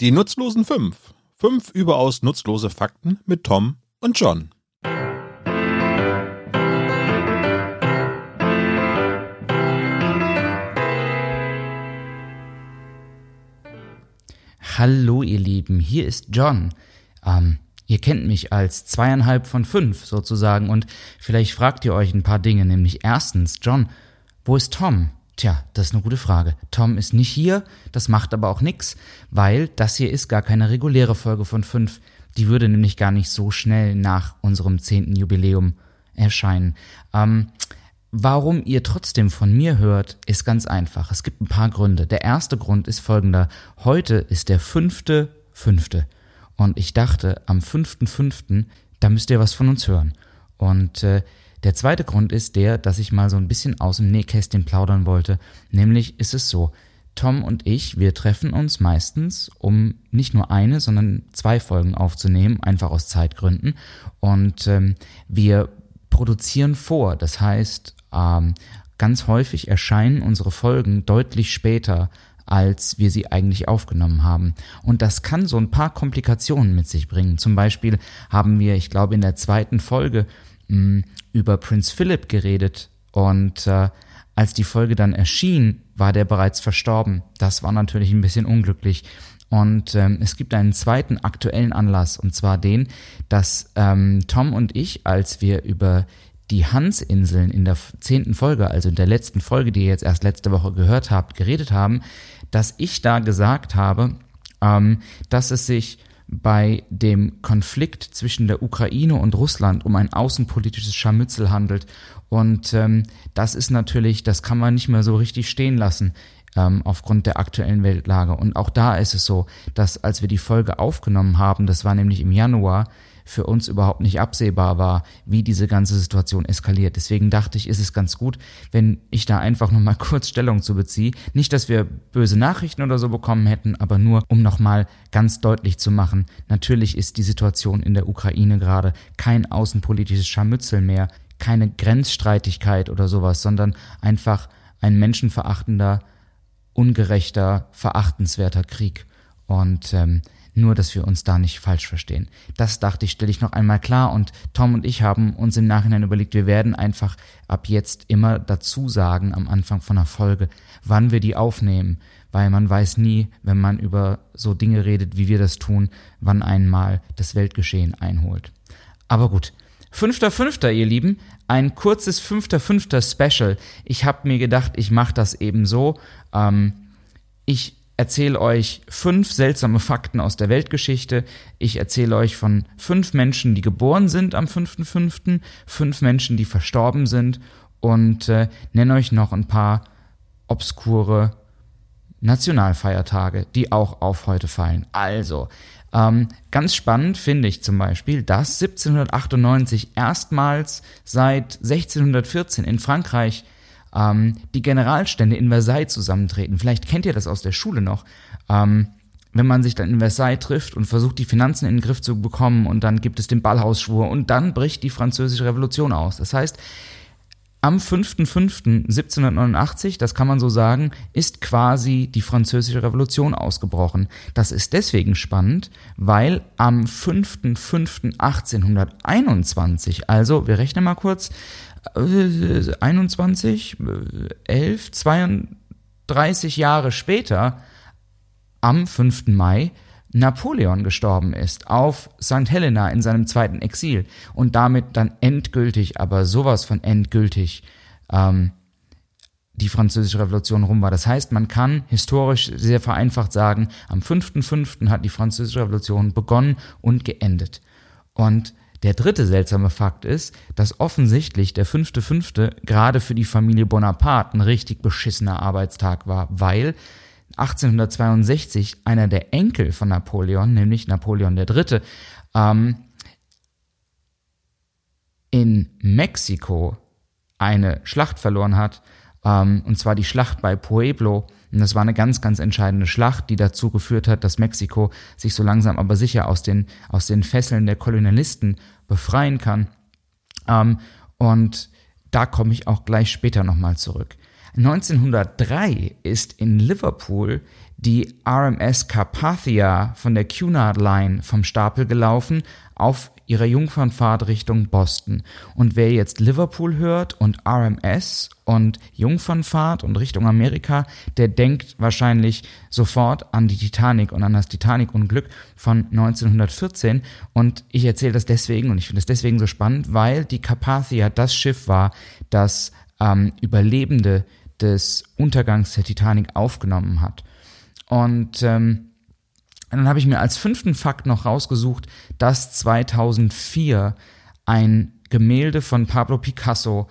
Die nutzlosen fünf. Fünf überaus nutzlose Fakten mit Tom und John. Hallo ihr Lieben, hier ist John. Ähm, ihr kennt mich als zweieinhalb von fünf sozusagen und vielleicht fragt ihr euch ein paar Dinge, nämlich erstens, John, wo ist Tom? Tja, das ist eine gute Frage. Tom ist nicht hier, das macht aber auch nix, weil das hier ist gar keine reguläre Folge von fünf. Die würde nämlich gar nicht so schnell nach unserem zehnten Jubiläum erscheinen. Ähm, Warum ihr trotzdem von mir hört, ist ganz einfach. Es gibt ein paar Gründe. Der erste Grund ist folgender. Heute ist der fünfte, fünfte. Und ich dachte, am fünften, fünften, da müsst ihr was von uns hören. Und äh, der zweite Grund ist der, dass ich mal so ein bisschen aus dem Nähkästchen plaudern wollte. Nämlich ist es so, Tom und ich, wir treffen uns meistens, um nicht nur eine, sondern zwei Folgen aufzunehmen, einfach aus Zeitgründen. Und ähm, wir produzieren vor. Das heißt, ähm, ganz häufig erscheinen unsere Folgen deutlich später, als wir sie eigentlich aufgenommen haben. Und das kann so ein paar Komplikationen mit sich bringen. Zum Beispiel haben wir, ich glaube, in der zweiten Folge mh, hm, über Prinz Philip geredet und äh, als die Folge dann erschien, war der bereits verstorben. Das war natürlich ein bisschen unglücklich. Und ähm, es gibt einen zweiten aktuellen Anlass, und zwar den, dass ähm, Tom und ich, als wir über die Hansinseln in der zehnten Folge, also in der letzten Folge, die ihr jetzt erst letzte Woche gehört habt, geredet haben, dass ich da gesagt habe, ähm, dass es sich bei dem Konflikt zwischen der Ukraine und Russland um ein außenpolitisches Scharmützel handelt. Und ähm, das ist natürlich, das kann man nicht mehr so richtig stehen lassen ähm, aufgrund der aktuellen Weltlage. Und auch da ist es so, dass als wir die Folge aufgenommen haben, das war nämlich im Januar, für uns überhaupt nicht absehbar war, wie diese ganze Situation eskaliert. Deswegen dachte ich, ist es ganz gut, wenn ich da einfach nochmal kurz Stellung zu beziehe. Nicht, dass wir böse Nachrichten oder so bekommen hätten, aber nur, um nochmal ganz deutlich zu machen, natürlich ist die Situation in der Ukraine gerade kein außenpolitisches Scharmützel mehr, keine Grenzstreitigkeit oder sowas, sondern einfach ein menschenverachtender, ungerechter, verachtenswerter Krieg. Und ähm, nur, dass wir uns da nicht falsch verstehen. Das dachte ich, stelle ich noch einmal klar und Tom und ich haben uns im Nachhinein überlegt, wir werden einfach ab jetzt immer dazu sagen am Anfang von einer Folge, wann wir die aufnehmen, weil man weiß nie, wenn man über so Dinge redet, wie wir das tun, wann einmal das Weltgeschehen einholt. Aber gut. Fünfter, fünfter, ihr Lieben, ein kurzes fünfter, fünfter Special. Ich habe mir gedacht, ich mache das eben so. Ähm, ich erzähle euch fünf seltsame Fakten aus der Weltgeschichte. Ich erzähle euch von fünf Menschen, die geboren sind am 5.5., fünf Menschen, die verstorben sind und äh, nenne euch noch ein paar obskure Nationalfeiertage, die auch auf heute fallen. Also, ähm, ganz spannend finde ich zum Beispiel, dass 1798 erstmals seit 1614 in Frankreich ähm, die Generalstände in Versailles zusammentreten. Vielleicht kennt ihr das aus der Schule noch. Ähm, wenn man sich dann in Versailles trifft und versucht, die Finanzen in den Griff zu bekommen und dann gibt es den Ballhausschwur und dann bricht die französische Revolution aus. Das heißt, am 5.5.1789, das kann man so sagen, ist quasi die französische Revolution ausgebrochen. Das ist deswegen spannend, weil am 5.5.1821, also wir rechnen mal kurz, 21, 11, 32 Jahre später, am 5. Mai, Napoleon gestorben ist auf St. Helena in seinem zweiten Exil und damit dann endgültig, aber sowas von endgültig, ähm, die französische Revolution rum war. Das heißt, man kann historisch sehr vereinfacht sagen, am 5.5. hat die französische Revolution begonnen und geendet. Und der dritte seltsame Fakt ist, dass offensichtlich der fünfte fünfte gerade für die Familie Bonaparte ein richtig beschissener Arbeitstag war, weil 1862 einer der Enkel von Napoleon, nämlich Napoleon III., ähm, in Mexiko eine Schlacht verloren hat, ähm, und zwar die Schlacht bei Pueblo, und das war eine ganz, ganz entscheidende Schlacht, die dazu geführt hat, dass Mexiko sich so langsam aber sicher aus den, aus den Fesseln der Kolonialisten befreien kann. Ähm, und da komme ich auch gleich später nochmal zurück. 1903 ist in Liverpool die RMS Carpathia von der Cunard Line vom Stapel gelaufen auf ihrer Jungfernfahrt Richtung Boston. Und wer jetzt Liverpool hört und RMS und Jungfernfahrt und Richtung Amerika, der denkt wahrscheinlich sofort an die Titanic und an das Titanic-Unglück von 1914. Und ich erzähle das deswegen und ich finde es deswegen so spannend, weil die Carpathia das Schiff war, das ähm, Überlebende des Untergangs der Titanic aufgenommen hat. Und ähm, dann habe ich mir als fünften Fakt noch rausgesucht, dass 2004 ein Gemälde von Pablo Picasso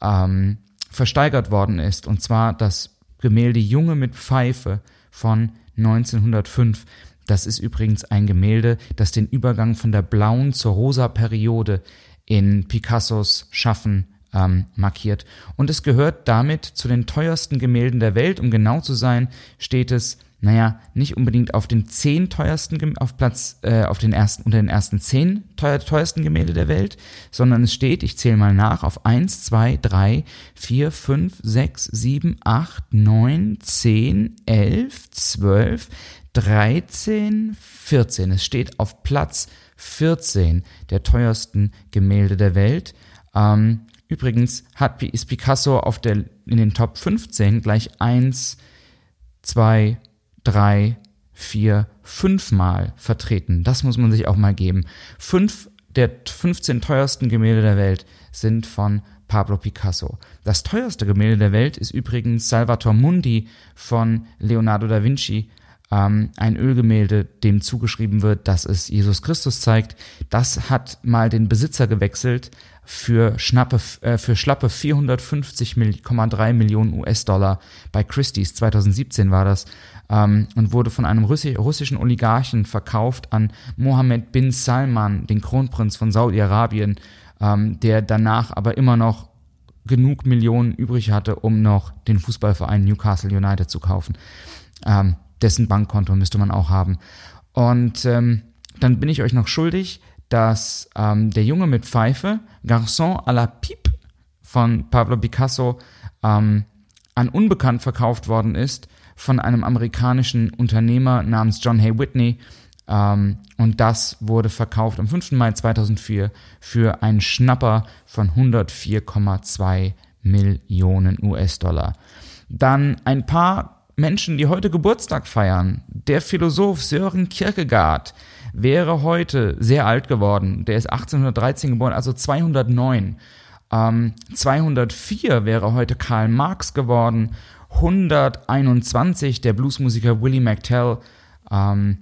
ähm, versteigert worden ist. Und zwar das Gemälde Junge mit Pfeife von 1905. Das ist übrigens ein Gemälde, das den Übergang von der blauen zur rosa Periode in Picassos Schaffen ähm, markiert. Und es gehört damit zu den teuersten Gemälden der Welt. Um genau zu sein, steht es naja, nicht unbedingt auf den zehn teuersten, auf Platz, äh, auf den ersten, unter den ersten zehn teuer, teuersten Gemälde der Welt, sondern es steht, ich zähle mal nach, auf eins, zwei, drei, vier, fünf, sechs, sieben, acht, neun, zehn, elf, zwölf, dreizehn, vierzehn. Es steht auf Platz 14 der teuersten Gemälde der Welt. Ähm, übrigens hat, ist Picasso auf der, in den Top 15 gleich eins, zwei, drei, vier, fünfmal vertreten. Das muss man sich auch mal geben. Fünf der 15 teuersten Gemälde der Welt sind von Pablo Picasso. Das teuerste Gemälde der Welt ist übrigens Salvator Mundi von Leonardo da Vinci. Ähm, ein Ölgemälde, dem zugeschrieben wird, dass es Jesus Christus zeigt. Das hat mal den Besitzer gewechselt für, schnappe, äh, für schlappe 450,3 Millionen US-Dollar bei Christie's. 2017 war das ähm, und wurde von einem Russi russischen Oligarchen verkauft an Mohammed bin Salman, den Kronprinz von Saudi-Arabien, ähm, der danach aber immer noch genug Millionen übrig hatte, um noch den Fußballverein Newcastle United zu kaufen. Ähm, dessen Bankkonto müsste man auch haben. Und ähm, dann bin ich euch noch schuldig, dass ähm, der Junge mit Pfeife, Garçon à la Pipe von Pablo Picasso, ähm, an Unbekannt verkauft worden ist von einem amerikanischen Unternehmer namens John Hay Whitney. Ähm, und das wurde verkauft am 5. Mai 2004 für einen Schnapper von 104,2 Millionen US-Dollar. Dann ein paar Menschen, die heute Geburtstag feiern. Der Philosoph Sören Kierkegaard wäre heute sehr alt geworden. Der ist 1813 geboren, also 209. Ähm, 204 wäre heute Karl Marx geworden 121 der Bluesmusiker Willie McTell. Ähm,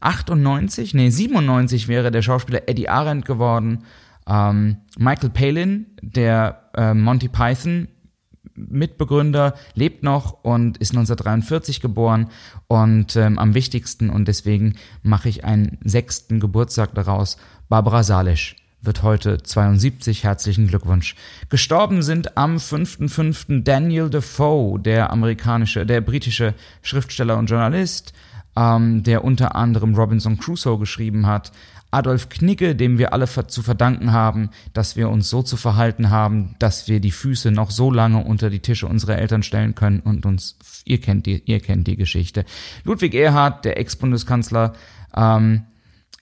98, nee, 97 wäre der Schauspieler Eddie Arendt geworden. Ähm, Michael Palin, der äh, Monty Python Mitbegründer, lebt noch und ist 1943 geboren. Und ähm, am wichtigsten, und deswegen mache ich einen sechsten Geburtstag daraus, Barbara Salisch wird heute 72. Herzlichen Glückwunsch. Gestorben sind am 5.5. Daniel Defoe, der amerikanische, der britische Schriftsteller und Journalist, ähm, der unter anderem Robinson Crusoe geschrieben hat. Adolf Knigge, dem wir alle zu verdanken haben, dass wir uns so zu verhalten haben, dass wir die Füße noch so lange unter die Tische unserer Eltern stellen können und uns, ihr kennt die, ihr kennt die Geschichte. Ludwig Erhard, der Ex-Bundeskanzler, ähm,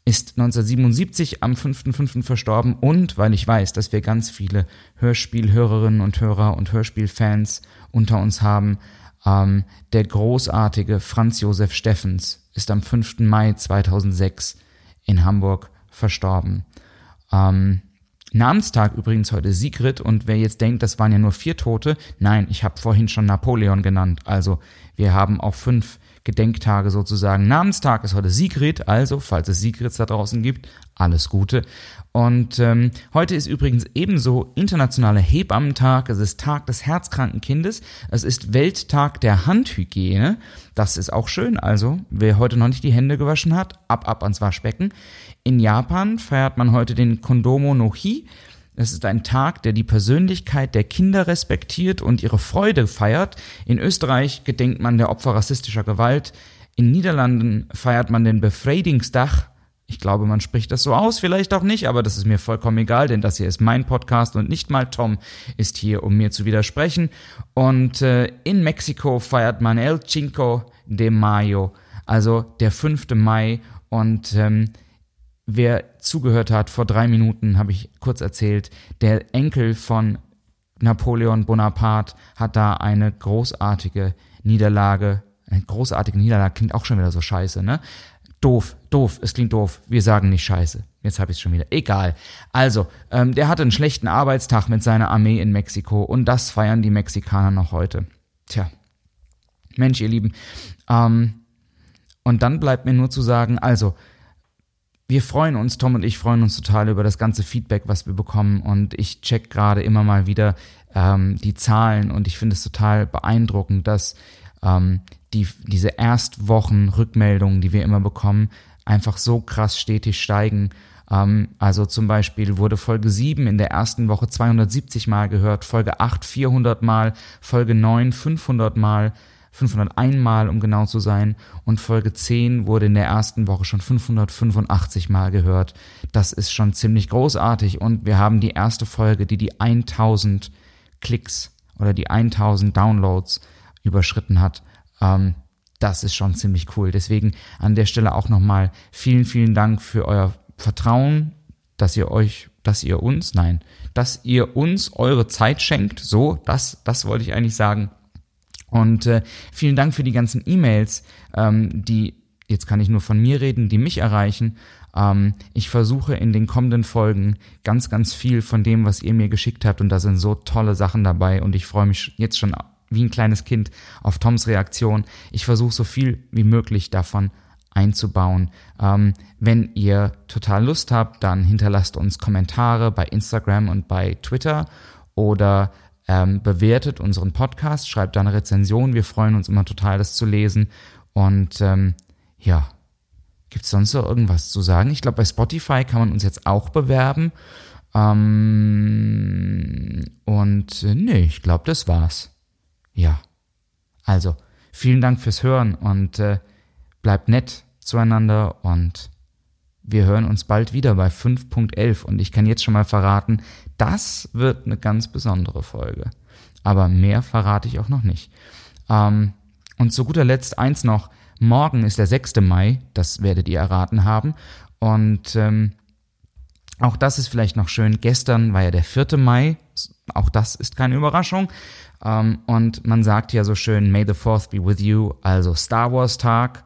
ist 1977 am 5.5. verstorben und weil ich weiß, dass wir ganz viele Hörspielhörerinnen und Hörer und Hörspielfans unter uns haben, ähm, der großartige Franz Josef Steffens ist am 5. Mai 2006 in Hamburg verstorben. Ähm, Namenstag übrigens heute Sigrid und wer jetzt denkt, das waren ja nur vier Tote, nein, ich habe vorhin schon Napoleon genannt. Also wir haben auch fünf Gedenktage sozusagen. Namenstag ist heute Sigrid, also falls es Sigrids da draußen gibt, alles Gute. Und ähm, heute ist übrigens ebenso internationaler Hebammentag, es ist Tag des herzkranken Kindes, es ist Welttag der Handhygiene, das ist auch schön, also wer heute noch nicht die Hände gewaschen hat, ab ab ans Waschbecken. In Japan feiert man heute den Kondomo no Hi, es ist ein Tag, der die Persönlichkeit der Kinder respektiert und ihre Freude feiert. In Österreich gedenkt man der Opfer rassistischer Gewalt. In Niederlanden feiert man den Befreidingsdag. Ich glaube, man spricht das so aus, vielleicht auch nicht, aber das ist mir vollkommen egal, denn das hier ist mein Podcast und nicht mal Tom ist hier, um mir zu widersprechen. Und äh, in Mexiko feiert man El Cinco de Mayo, also der 5. Mai. Und ähm, wer zugehört hat, vor drei Minuten habe ich kurz erzählt, der Enkel von Napoleon Bonaparte hat da eine großartige Niederlage, eine großartige Niederlage klingt auch schon wieder so scheiße, ne? Doof, doof, es klingt doof. Wir sagen nicht scheiße. Jetzt habe ich es schon wieder. Egal. Also, ähm, der hatte einen schlechten Arbeitstag mit seiner Armee in Mexiko und das feiern die Mexikaner noch heute. Tja. Mensch, ihr Lieben. Ähm, und dann bleibt mir nur zu sagen, also, wir freuen uns, Tom und ich freuen uns total über das ganze Feedback, was wir bekommen. Und ich check gerade immer mal wieder ähm, die Zahlen und ich finde es total beeindruckend, dass ähm, die, diese Erstwochen-Rückmeldungen, die wir immer bekommen, einfach so krass stetig steigen. Ähm, also zum Beispiel wurde Folge 7 in der ersten Woche 270 Mal gehört, Folge 8 400 Mal, Folge 9 500 Mal, 501 Mal, um genau zu sein. Und Folge 10 wurde in der ersten Woche schon 585 Mal gehört. Das ist schon ziemlich großartig. Und wir haben die erste Folge, die die 1000 Klicks oder die 1000 Downloads überschritten hat. Ähm, das ist schon ziemlich cool. Deswegen an der Stelle auch nochmal vielen, vielen Dank für euer Vertrauen, dass ihr euch, dass ihr uns, nein, dass ihr uns eure Zeit schenkt. So, das, das wollte ich eigentlich sagen. Und äh, vielen Dank für die ganzen E-Mails, ähm, die, jetzt kann ich nur von mir reden, die mich erreichen. Ähm, ich versuche in den kommenden Folgen ganz, ganz viel von dem, was ihr mir geschickt habt. Und da sind so tolle Sachen dabei. Und ich freue mich jetzt schon wie ein kleines Kind auf Toms Reaktion. Ich versuche so viel wie möglich davon einzubauen. Ähm, wenn ihr total Lust habt, dann hinterlasst uns Kommentare bei Instagram und bei Twitter oder ähm, bewertet unseren Podcast, schreibt da eine Rezension. Wir freuen uns immer total, das zu lesen. Und ähm, ja, gibt es sonst noch irgendwas zu sagen? Ich glaube, bei Spotify kann man uns jetzt auch bewerben. Ähm, und äh, nee, ich glaube, das war's. Ja. Also, vielen Dank fürs Hören und äh, bleibt nett zueinander und wir hören uns bald wieder bei 5.11 und ich kann jetzt schon mal verraten, das wird eine ganz besondere Folge. Aber mehr verrate ich auch noch nicht. Ähm, und zu guter Letzt eins noch. Morgen ist der 6. Mai, das werdet ihr erraten haben. Und ähm, auch das ist vielleicht noch schön. Gestern war ja der 4. Mai. Auch das ist keine Überraschung. Ähm, und man sagt ja so schön, May the Fourth be with you, also Star Wars Tag.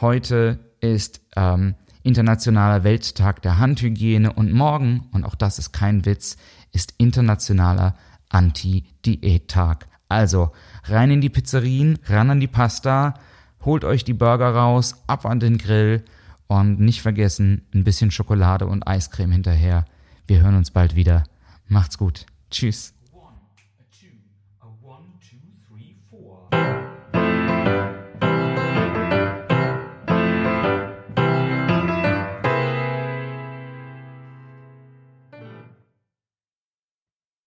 Heute ist ähm, Internationaler Welttag der Handhygiene und morgen, und auch das ist kein Witz, ist Internationaler Anti-Diät-Tag. Also rein in die Pizzerien, ran an die Pasta, holt euch die Burger raus, ab an den Grill und nicht vergessen, ein bisschen Schokolade und Eiscreme hinterher. Wir hören uns bald wieder. Macht's gut. Tschüss.